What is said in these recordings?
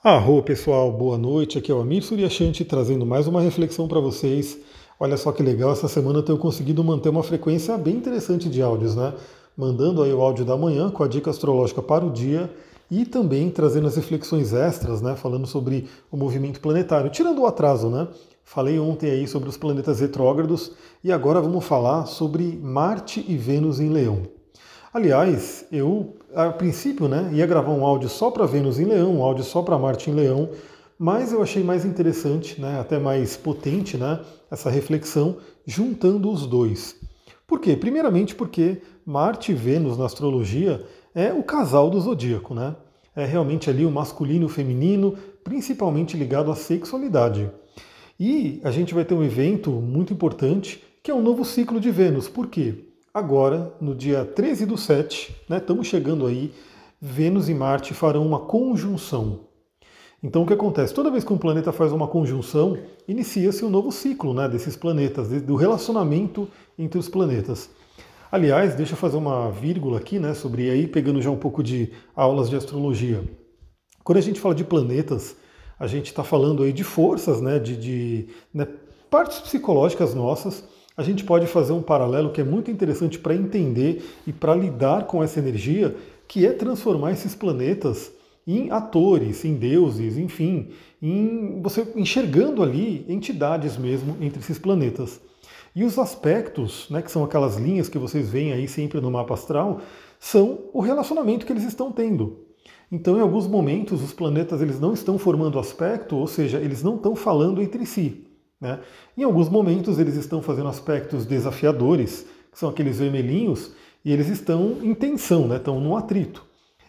Arro pessoal, boa noite. Aqui é o Amir Suryashanti trazendo mais uma reflexão para vocês. Olha só que legal, essa semana eu tenho conseguido manter uma frequência bem interessante de áudios, né? Mandando aí o áudio da manhã com a dica astrológica para o dia e também trazendo as reflexões extras, né? Falando sobre o movimento planetário, tirando o atraso, né? Falei ontem aí sobre os planetas retrógrados e agora vamos falar sobre Marte e Vênus em Leão. Aliás, eu a princípio né, ia gravar um áudio só para Vênus em Leão, um áudio só para Marte em Leão, mas eu achei mais interessante, né, até mais potente, né, essa reflexão juntando os dois. Por quê? Primeiramente porque Marte e Vênus na astrologia é o casal do zodíaco, né? É realmente ali o masculino e o feminino, principalmente ligado à sexualidade. E a gente vai ter um evento muito importante, que é o novo ciclo de Vênus. Por quê? Agora, no dia 13 do 7, né, estamos chegando aí, Vênus e Marte farão uma conjunção. Então o que acontece? Toda vez que um planeta faz uma conjunção, inicia-se um novo ciclo né, desses planetas, do relacionamento entre os planetas. Aliás, deixa eu fazer uma vírgula aqui, né, sobre aí, pegando já um pouco de aulas de astrologia. Quando a gente fala de planetas, a gente está falando aí de forças, né, de, de né, partes psicológicas nossas, a gente pode fazer um paralelo que é muito interessante para entender e para lidar com essa energia, que é transformar esses planetas em atores, em deuses, enfim, em você enxergando ali entidades mesmo entre esses planetas. E os aspectos, né, que são aquelas linhas que vocês veem aí sempre no mapa astral, são o relacionamento que eles estão tendo. Então, em alguns momentos, os planetas eles não estão formando aspecto, ou seja, eles não estão falando entre si. Né? Em alguns momentos eles estão fazendo aspectos desafiadores, que são aqueles vermelhinhos, e eles estão em tensão, né? estão num atrito.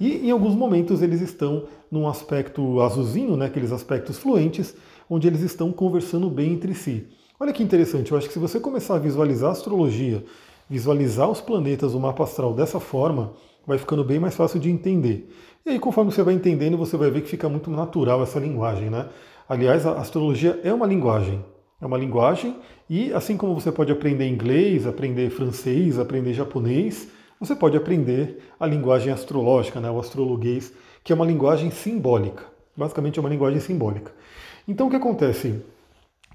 E em alguns momentos eles estão num aspecto azulzinho, né? aqueles aspectos fluentes, onde eles estão conversando bem entre si. Olha que interessante, eu acho que se você começar a visualizar a astrologia, visualizar os planetas, o mapa astral dessa forma, vai ficando bem mais fácil de entender. E aí, conforme você vai entendendo, você vai ver que fica muito natural essa linguagem, né? Aliás, a astrologia é uma linguagem. É uma linguagem e assim como você pode aprender inglês, aprender francês, aprender japonês, você pode aprender a linguagem astrológica, né, o astrologuês, que é uma linguagem simbólica. Basicamente é uma linguagem simbólica. Então o que acontece?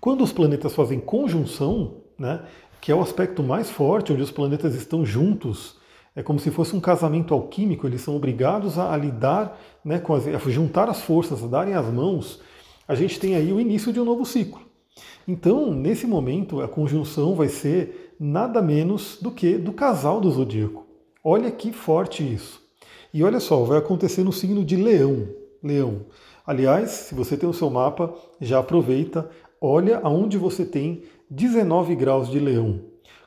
Quando os planetas fazem conjunção, né, que é o aspecto mais forte, onde os planetas estão juntos, é como se fosse um casamento alquímico, eles são obrigados a, a lidar, né, com as, a juntar as forças, a darem as mãos, a gente tem aí o início de um novo ciclo. Então, nesse momento, a conjunção vai ser nada menos do que do casal do zodíaco. Olha que forte isso. E olha só, vai acontecer no signo de Leão. Leão. Aliás, se você tem o seu mapa, já aproveita, olha aonde você tem 19 graus de Leão,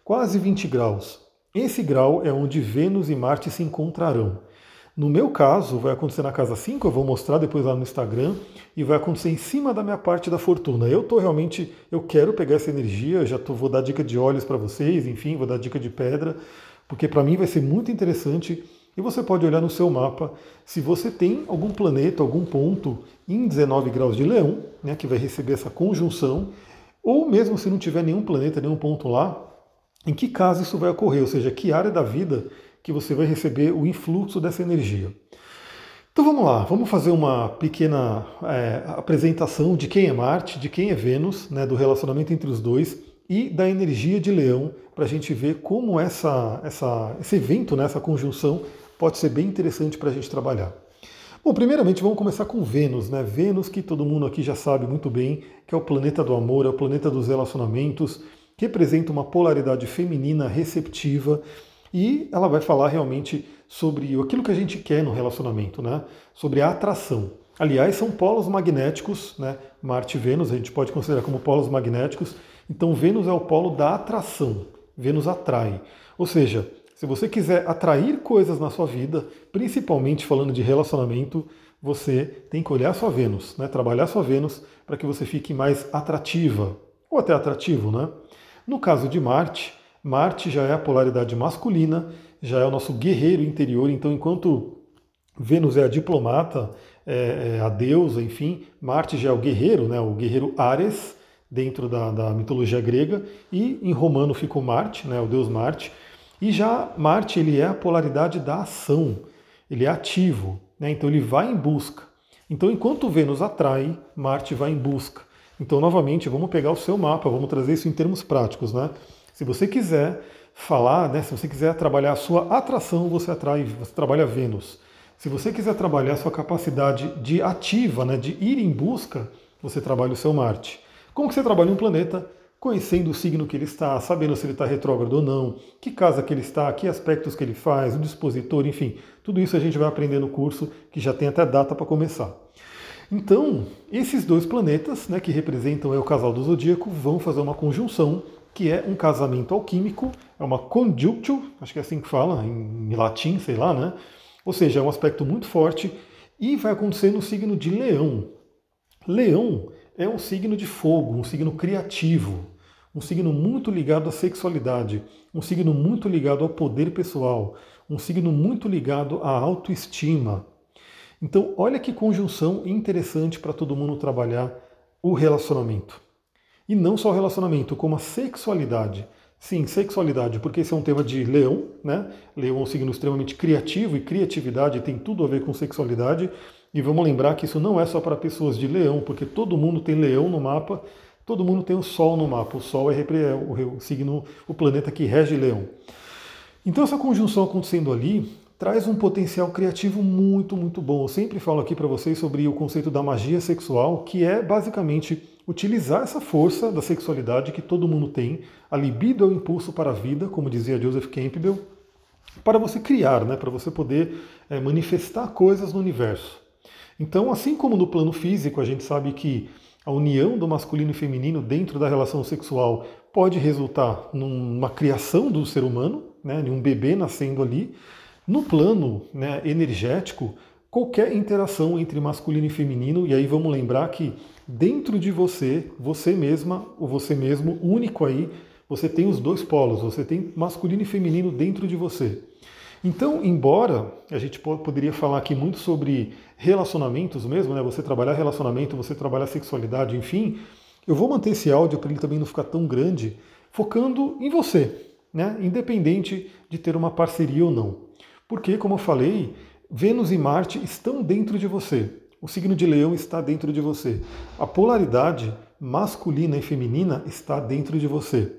quase 20 graus. Esse grau é onde Vênus e Marte se encontrarão. No meu caso, vai acontecer na casa 5, eu vou mostrar depois lá no Instagram, e vai acontecer em cima da minha parte da fortuna. Eu tô realmente, eu quero pegar essa energia, já tô, vou dar dica de olhos para vocês, enfim, vou dar dica de pedra, porque para mim vai ser muito interessante. E você pode olhar no seu mapa se você tem algum planeta, algum ponto em 19 graus de leão, né, que vai receber essa conjunção, ou mesmo se não tiver nenhum planeta, nenhum ponto lá, em que caso isso vai ocorrer, ou seja, que área da vida que você vai receber o influxo dessa energia. Então vamos lá, vamos fazer uma pequena é, apresentação de quem é Marte, de quem é Vênus, né, do relacionamento entre os dois e da energia de Leão, para a gente ver como essa, essa, esse evento, né, essa conjunção, pode ser bem interessante para a gente trabalhar. Bom, primeiramente vamos começar com Vênus, né? Vênus, que todo mundo aqui já sabe muito bem, que é o planeta do amor, é o planeta dos relacionamentos, representa uma polaridade feminina receptiva e ela vai falar realmente sobre aquilo que a gente quer no relacionamento, né? Sobre a atração. Aliás, são polos magnéticos, né? Marte e Vênus a gente pode considerar como polos magnéticos. Então, Vênus é o polo da atração. Vênus atrai. Ou seja, se você quiser atrair coisas na sua vida, principalmente falando de relacionamento, você tem que olhar sua Vênus, né? trabalhar sua Vênus para que você fique mais atrativa, ou até atrativo. Né? No caso de Marte, Marte já é a polaridade masculina, já é o nosso guerreiro interior, então enquanto Vênus é a diplomata, é, é a deusa, enfim, Marte já é o guerreiro, né, o guerreiro Ares, dentro da, da mitologia grega, e em romano ficou Marte, né, o deus Marte, e já Marte ele é a polaridade da ação, ele é ativo, né, então ele vai em busca. Então, enquanto Vênus atrai, Marte vai em busca. Então, novamente, vamos pegar o seu mapa, vamos trazer isso em termos práticos, né? Se você quiser falar, né, se você quiser trabalhar a sua atração, você atrai, você trabalha Vênus. Se você quiser trabalhar a sua capacidade de ativa, né, de ir em busca, você trabalha o seu Marte. Como que você trabalha um planeta? Conhecendo o signo que ele está, sabendo se ele está retrógrado ou não, que casa que ele está, que aspectos que ele faz, o dispositor, enfim, tudo isso a gente vai aprender no curso, que já tem até data para começar. Então, esses dois planetas, né, que representam é, o casal do zodíaco, vão fazer uma conjunção que é um casamento alquímico, é uma conjunctio, acho que é assim que fala, em latim, sei lá, né? Ou seja, é um aspecto muito forte e vai acontecer no signo de Leão. Leão é um signo de fogo, um signo criativo, um signo muito ligado à sexualidade, um signo muito ligado ao poder pessoal, um signo muito ligado à autoestima. Então, olha que conjunção interessante para todo mundo trabalhar o relacionamento. E não só o relacionamento, como a sexualidade. Sim, sexualidade, porque esse é um tema de leão, né? Leão é um signo extremamente criativo e criatividade tem tudo a ver com sexualidade. E vamos lembrar que isso não é só para pessoas de leão, porque todo mundo tem leão no mapa, todo mundo tem o Sol no mapa. O Sol é, é o signo, o planeta que rege leão. Então essa conjunção acontecendo ali traz um potencial criativo muito, muito bom. Eu sempre falo aqui para vocês sobre o conceito da magia sexual, que é basicamente utilizar essa força da sexualidade que todo mundo tem, a libido é o impulso para a vida, como dizia Joseph Campbell, para você criar, né, para você poder é, manifestar coisas no universo. Então, assim como no plano físico, a gente sabe que a união do masculino e feminino dentro da relação sexual pode resultar numa criação do ser humano, né, um bebê nascendo ali. No plano né, energético, qualquer interação entre masculino e feminino, e aí vamos lembrar que dentro de você, você mesma, ou você mesmo, único aí, você tem os dois polos, você tem masculino e feminino dentro de você. Então, embora a gente poderia falar aqui muito sobre relacionamentos mesmo, né? Você trabalhar relacionamento, você trabalhar sexualidade, enfim, eu vou manter esse áudio para ele também não ficar tão grande, focando em você, né? Independente de ter uma parceria ou não. Porque, como eu falei, Vênus e Marte estão dentro de você. O signo de Leão está dentro de você. A polaridade masculina e feminina está dentro de você.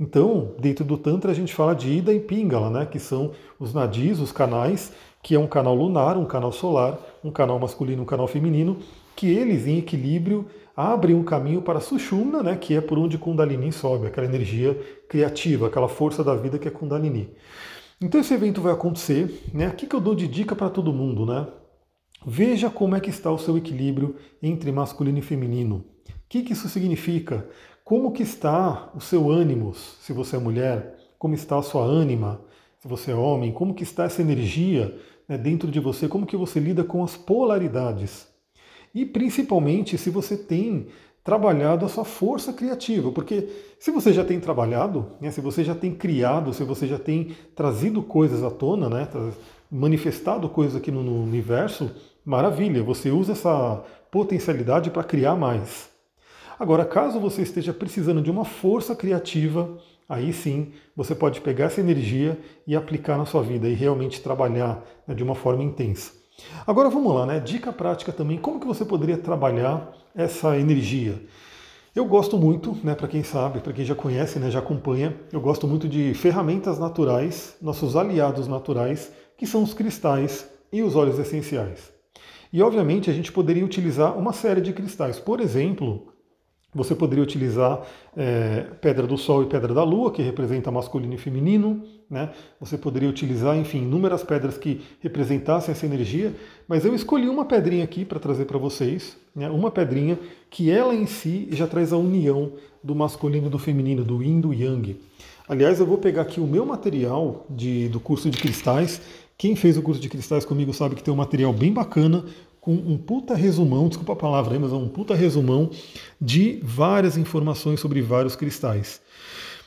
Então, dentro do Tantra, a gente fala de Ida e Pingala, né, que são os nadis, os canais, que é um canal lunar, um canal solar, um canal masculino, um canal feminino, que eles, em equilíbrio, abrem um caminho para Sushumna, né, que é por onde Kundalini sobe, aquela energia criativa, aquela força da vida que é Kundalini. Então esse evento vai acontecer, né? O que eu dou de dica para todo mundo, né? Veja como é que está o seu equilíbrio entre masculino e feminino. O que, que isso significa? Como que está o seu ânimo, se você é mulher? Como está a sua ânima, se você é homem? Como que está essa energia né, dentro de você? Como que você lida com as polaridades? E principalmente se você tem trabalhado a sua força criativa, porque se você já tem trabalhado, né, se você já tem criado, se você já tem trazido coisas à tona, né, manifestado coisas aqui no, universo, maravilha, você usa essa potencialidade para criar mais. Agora, caso você esteja precisando de uma força criativa, aí sim você pode pegar essa energia e aplicar na sua vida e realmente trabalhar né, de uma forma intensa. Agora vamos lá, né? Dica prática também, como que você poderia trabalhar essa energia? Eu gosto muito, né, para quem sabe, para quem já conhece, né, já acompanha, eu gosto muito de ferramentas naturais, nossos aliados naturais, que são os cristais e os óleos essenciais. E obviamente a gente poderia utilizar uma série de cristais. Por exemplo, você poderia utilizar é, pedra do Sol e pedra da Lua, que representa masculino e feminino. Né? Você poderia utilizar, enfim, inúmeras pedras que representassem essa energia. Mas eu escolhi uma pedrinha aqui para trazer para vocês. Né? Uma pedrinha que ela em si já traz a união do masculino e do feminino, do yin e do yang. Aliás, eu vou pegar aqui o meu material de, do curso de cristais. Quem fez o curso de cristais comigo sabe que tem um material bem bacana com um puta resumão, desculpa a palavra mas é um puta resumão de várias informações sobre vários cristais.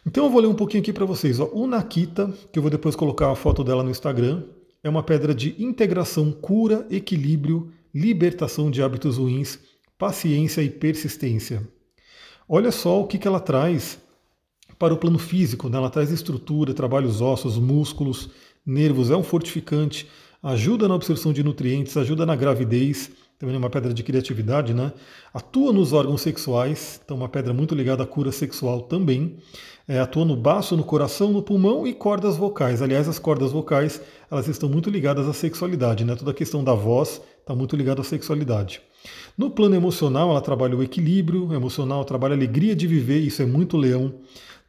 Então eu vou ler um pouquinho aqui para vocês. Ó. O Nakita, que eu vou depois colocar a foto dela no Instagram, é uma pedra de integração, cura, equilíbrio, libertação de hábitos ruins, paciência e persistência. Olha só o que, que ela traz para o plano físico. Né? Ela traz estrutura, trabalha os ossos, músculos, nervos, é um fortificante, ajuda na absorção de nutrientes, ajuda na gravidez. também é uma pedra de criatividade, né? Atua nos órgãos sexuais, então uma pedra muito ligada à cura sexual também. É, atua no baço, no coração, no pulmão e cordas vocais. Aliás, as cordas vocais elas estão muito ligadas à sexualidade, né? Toda a questão da voz está muito ligada à sexualidade. No plano emocional, ela trabalha o equilíbrio emocional, trabalha a alegria de viver, isso é muito leão.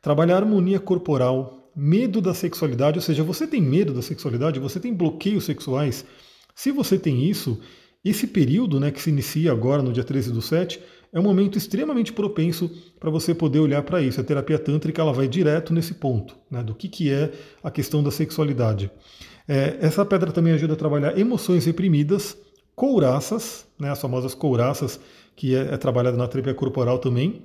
Trabalha a harmonia corporal, medo da sexualidade, ou seja, você tem medo da sexualidade, você tem bloqueios sexuais. Se você tem isso, esse período né, que se inicia agora no dia 13 do 7 é um momento extremamente propenso para você poder olhar para isso. A terapia tântrica ela vai direto nesse ponto, né, do que, que é a questão da sexualidade. É, essa pedra também ajuda a trabalhar emoções reprimidas, couraças, né, as famosas couraças, que é, é trabalhada na terapia corporal também,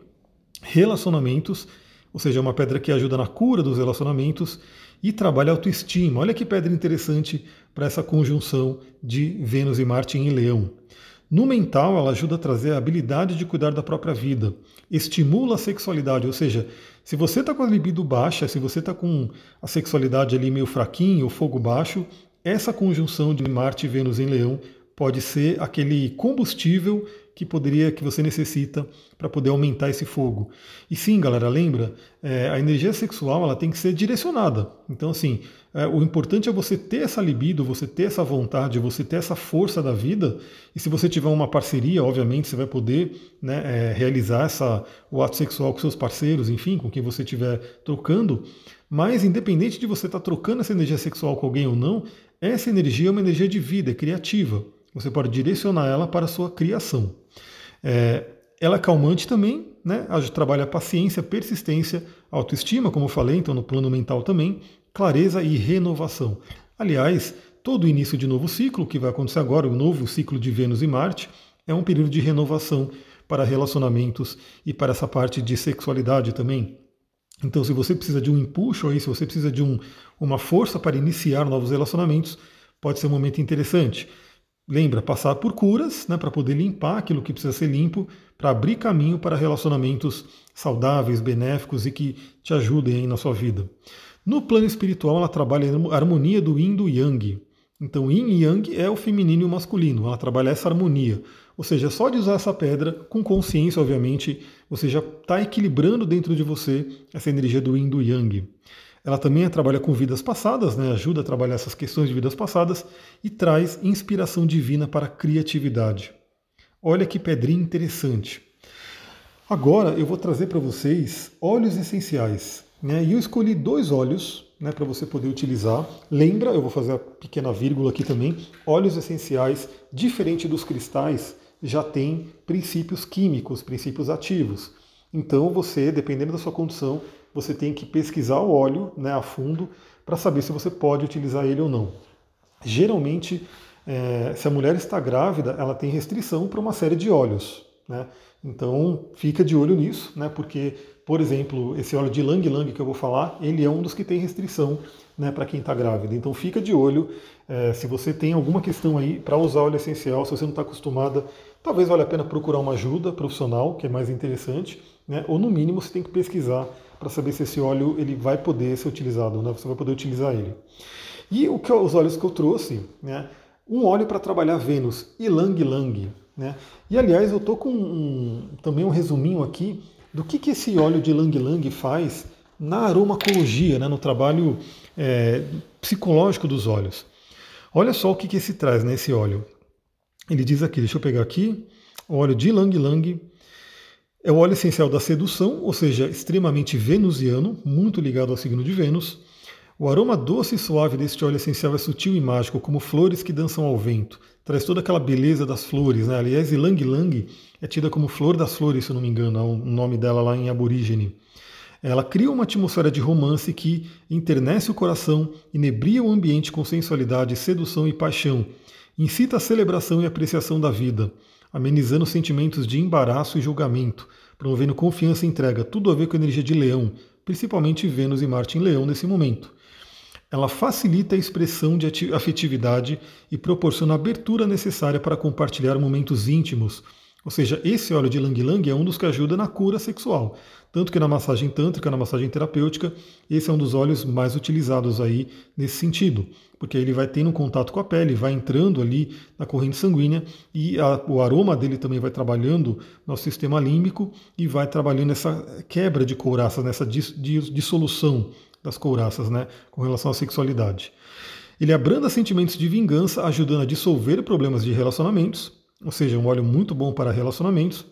relacionamentos, ou seja, é uma pedra que ajuda na cura dos relacionamentos e trabalha a autoestima. Olha que pedra interessante para essa conjunção de Vênus e Marte em Leão. No mental, ela ajuda a trazer a habilidade de cuidar da própria vida, estimula a sexualidade, ou seja, se você está com a libido baixa, se você está com a sexualidade ali meio fraquinho, o fogo baixo, essa conjunção de Marte e Vênus em Leão pode ser aquele combustível que poderia que você necessita para poder aumentar esse fogo. E sim, galera, lembra, é, a energia sexual ela tem que ser direcionada. Então, assim, é, o importante é você ter essa libido, você ter essa vontade, você ter essa força da vida. E se você tiver uma parceria, obviamente, você vai poder né, é, realizar essa, o ato sexual com seus parceiros, enfim, com quem você estiver trocando. Mas, independente de você estar tá trocando essa energia sexual com alguém ou não, essa energia é uma energia de vida, é criativa. Você pode direcionar ela para a sua criação. É, ela é calmante também, né? A trabalha paciência, persistência, autoestima, como eu falei, então no plano mental também, clareza e renovação. Aliás, todo início de novo ciclo, que vai acontecer agora, o novo ciclo de Vênus e Marte, é um período de renovação para relacionamentos e para essa parte de sexualidade também. Então, se você precisa de um impulso aí, se você precisa de um, uma força para iniciar novos relacionamentos, pode ser um momento interessante. Lembra, passar por curas, né, para poder limpar aquilo que precisa ser limpo, para abrir caminho para relacionamentos saudáveis, benéficos e que te ajudem aí na sua vida. No plano espiritual, ela trabalha a harmonia do Yin do Yang. Então, Yin e Yang é o feminino e o masculino, ela trabalha essa harmonia. Ou seja, só de usar essa pedra, com consciência, obviamente, você já está equilibrando dentro de você essa energia do Yin do Yang. Ela também trabalha com vidas passadas, né? ajuda a trabalhar essas questões de vidas passadas e traz inspiração divina para a criatividade. Olha que pedrinha interessante. Agora eu vou trazer para vocês óleos essenciais. Né? E eu escolhi dois óleos né, para você poder utilizar. Lembra, eu vou fazer a pequena vírgula aqui também, óleos essenciais, diferente dos cristais, já tem princípios químicos, princípios ativos. Então você, dependendo da sua condição, você tem que pesquisar o óleo né, a fundo para saber se você pode utilizar ele ou não. Geralmente, é, se a mulher está grávida, ela tem restrição para uma série de óleos. Né? Então, fica de olho nisso, né? porque, por exemplo, esse óleo de Lang Lang que eu vou falar, ele é um dos que tem restrição né, para quem está grávida. Então, fica de olho. É, se você tem alguma questão aí para usar óleo essencial, se você não está acostumada, talvez valha a pena procurar uma ajuda profissional, que é mais interessante, né? ou no mínimo você tem que pesquisar para saber se esse óleo ele vai poder ser utilizado, né? você vai poder utilizar ele. E o que os óleos que eu trouxe, né? um óleo para trabalhar Vênus, Ilang Lang. Né? E aliás, eu estou com um, também um resuminho aqui do que, que esse óleo de Lang Lang faz na aromacologia, né? no trabalho é, psicológico dos óleos. Olha só o que, que esse traz nesse né, óleo. Ele diz aqui, deixa eu pegar aqui, óleo de Lang Lang, é o óleo essencial da sedução, ou seja, extremamente venusiano, muito ligado ao signo de Vênus. O aroma doce e suave deste óleo essencial é sutil e mágico, como flores que dançam ao vento. Traz toda aquela beleza das flores. Né? Aliás, Ilang Lang é tida como flor das flores, se eu não me engano, é o nome dela lá em aborígene. Ela cria uma atmosfera de romance que internece o coração, inebria o ambiente com sensualidade, sedução e paixão, incita a celebração e apreciação da vida amenizando sentimentos de embaraço e julgamento, promovendo confiança e entrega, tudo a ver com a energia de leão, principalmente Vênus e Marte em leão nesse momento. Ela facilita a expressão de afetividade e proporciona a abertura necessária para compartilhar momentos íntimos, Ou seja, esse óleo de Lang Lang é um dos que ajuda na cura sexual. Tanto que na massagem tântrica, na massagem terapêutica, esse é um dos óleos mais utilizados aí nesse sentido, porque ele vai tendo contato com a pele, vai entrando ali na corrente sanguínea e a, o aroma dele também vai trabalhando nosso sistema límbico e vai trabalhando essa quebra de couraças, nessa dissolução das couraças, né, com relação à sexualidade. Ele abranda sentimentos de vingança, ajudando a dissolver problemas de relacionamentos, ou seja, um óleo muito bom para relacionamentos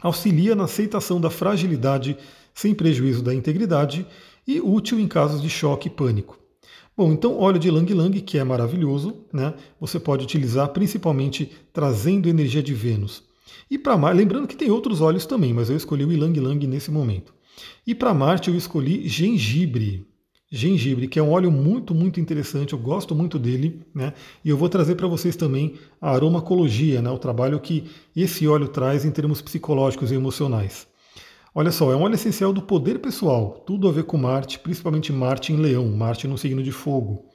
auxilia na aceitação da fragilidade sem prejuízo da integridade e útil em casos de choque e pânico. Bom, então óleo de Lang Lang, que é maravilhoso, né? Você pode utilizar principalmente trazendo energia de Vênus. E para Marte, lembrando que tem outros óleos também, mas eu escolhi o Ylang Lang nesse momento. E para Marte eu escolhi gengibre gengibre, que é um óleo muito, muito interessante, eu gosto muito dele, né? E eu vou trazer para vocês também a aromacologia, né? O trabalho que esse óleo traz em termos psicológicos e emocionais. Olha só, é um óleo essencial do poder pessoal, tudo a ver com Marte, principalmente Marte em Leão, Marte no signo de fogo.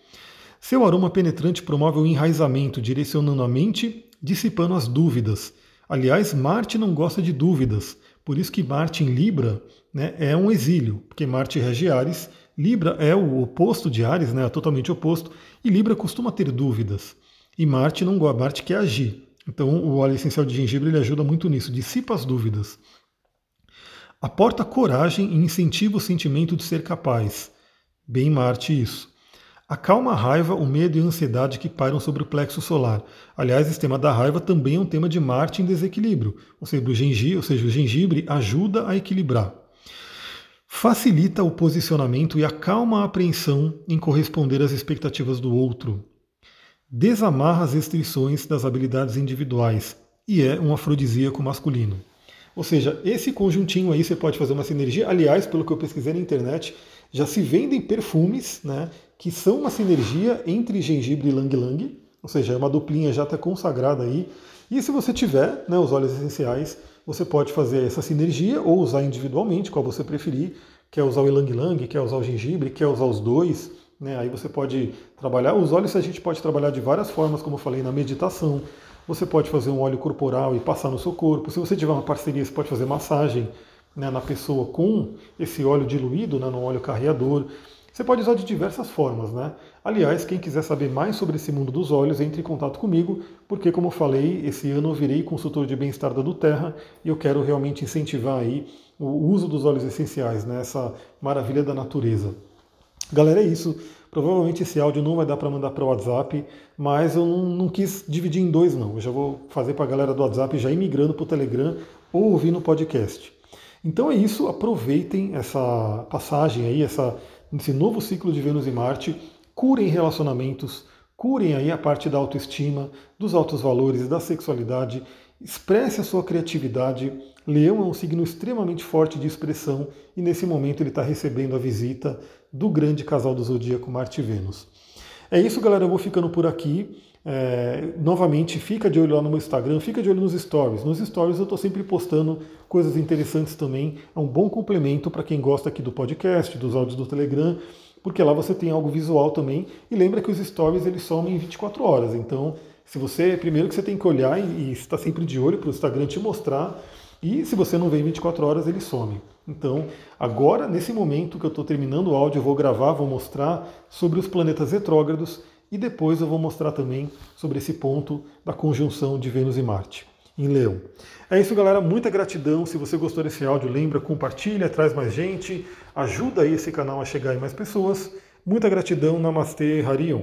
Seu aroma penetrante promove o enraizamento, direcionando a mente, dissipando as dúvidas. Aliás, Marte não gosta de dúvidas, por isso que Marte em Libra né, é um exílio, porque Marte rege Ares Libra é o oposto de Ares, né, é totalmente oposto, e Libra costuma ter dúvidas. E Marte não gosta, Marte quer agir. Então o óleo essencial de gengibre ele ajuda muito nisso, dissipa as dúvidas. Aporta coragem e incentiva o sentimento de ser capaz. Bem Marte isso. Acalma a raiva, o medo e a ansiedade que pairam sobre o plexo solar. Aliás, esse tema da raiva também é um tema de Marte em desequilíbrio. Ou seja, o gengibre, ou seja, o gengibre ajuda a equilibrar facilita o posicionamento e acalma a apreensão em corresponder às expectativas do outro. Desamarra as restrições das habilidades individuais e é um afrodisíaco masculino. Ou seja, esse conjuntinho aí você pode fazer uma sinergia. Aliás, pelo que eu pesquisei na internet, já se vendem perfumes né, que são uma sinergia entre gengibre e lang-lang. Ou seja, é uma duplinha já está consagrada aí. E se você tiver né, os óleos essenciais, você pode fazer essa sinergia ou usar individualmente, qual você preferir. Quer usar o Ylang Lang, quer usar o gengibre, quer usar os dois. Né? Aí você pode trabalhar. Os óleos a gente pode trabalhar de várias formas, como eu falei, na meditação. Você pode fazer um óleo corporal e passar no seu corpo. Se você tiver uma parceria, você pode fazer massagem né, na pessoa com esse óleo diluído, né, no óleo carreador. Você pode usar de diversas formas, né? Aliás, quem quiser saber mais sobre esse mundo dos olhos, entre em contato comigo, porque como eu falei, esse ano eu virei consultor de bem-estar da Duterra e eu quero realmente incentivar aí o uso dos óleos essenciais, né? Essa maravilha da natureza. Galera, é isso. Provavelmente esse áudio não vai dar para mandar para o WhatsApp, mas eu não, não, quis dividir em dois, não. Eu já vou fazer para a galera do WhatsApp já ir migrando para o Telegram ou ouvir no podcast. Então é isso, aproveitem essa passagem aí, essa nesse novo ciclo de Vênus e Marte, curem relacionamentos, curem aí a parte da autoestima, dos altos valores, da sexualidade, expresse a sua criatividade. Leão é um signo extremamente forte de expressão e nesse momento ele está recebendo a visita do grande casal do zodíaco Marte e Vênus. É isso, galera. Eu vou ficando por aqui. É, novamente, fica de olho lá no meu Instagram, fica de olho nos stories. Nos stories eu estou sempre postando coisas interessantes também. É um bom complemento para quem gosta aqui do podcast, dos áudios do Telegram, porque lá você tem algo visual também. E lembra que os stories eles somem em 24 horas. Então, se você primeiro que você tem que olhar e, estar sempre de olho para o Instagram te mostrar. E se você não vem 24 horas, ele some. Então, agora, nesse momento que eu estou terminando o áudio, eu vou gravar, vou mostrar sobre os planetas retrógrados e depois eu vou mostrar também sobre esse ponto da conjunção de Vênus e Marte em Leão. É isso, galera. Muita gratidão. Se você gostou desse áudio, lembra, compartilha, traz mais gente, ajuda aí esse canal a chegar em mais pessoas. Muita gratidão. Namastê, Harion.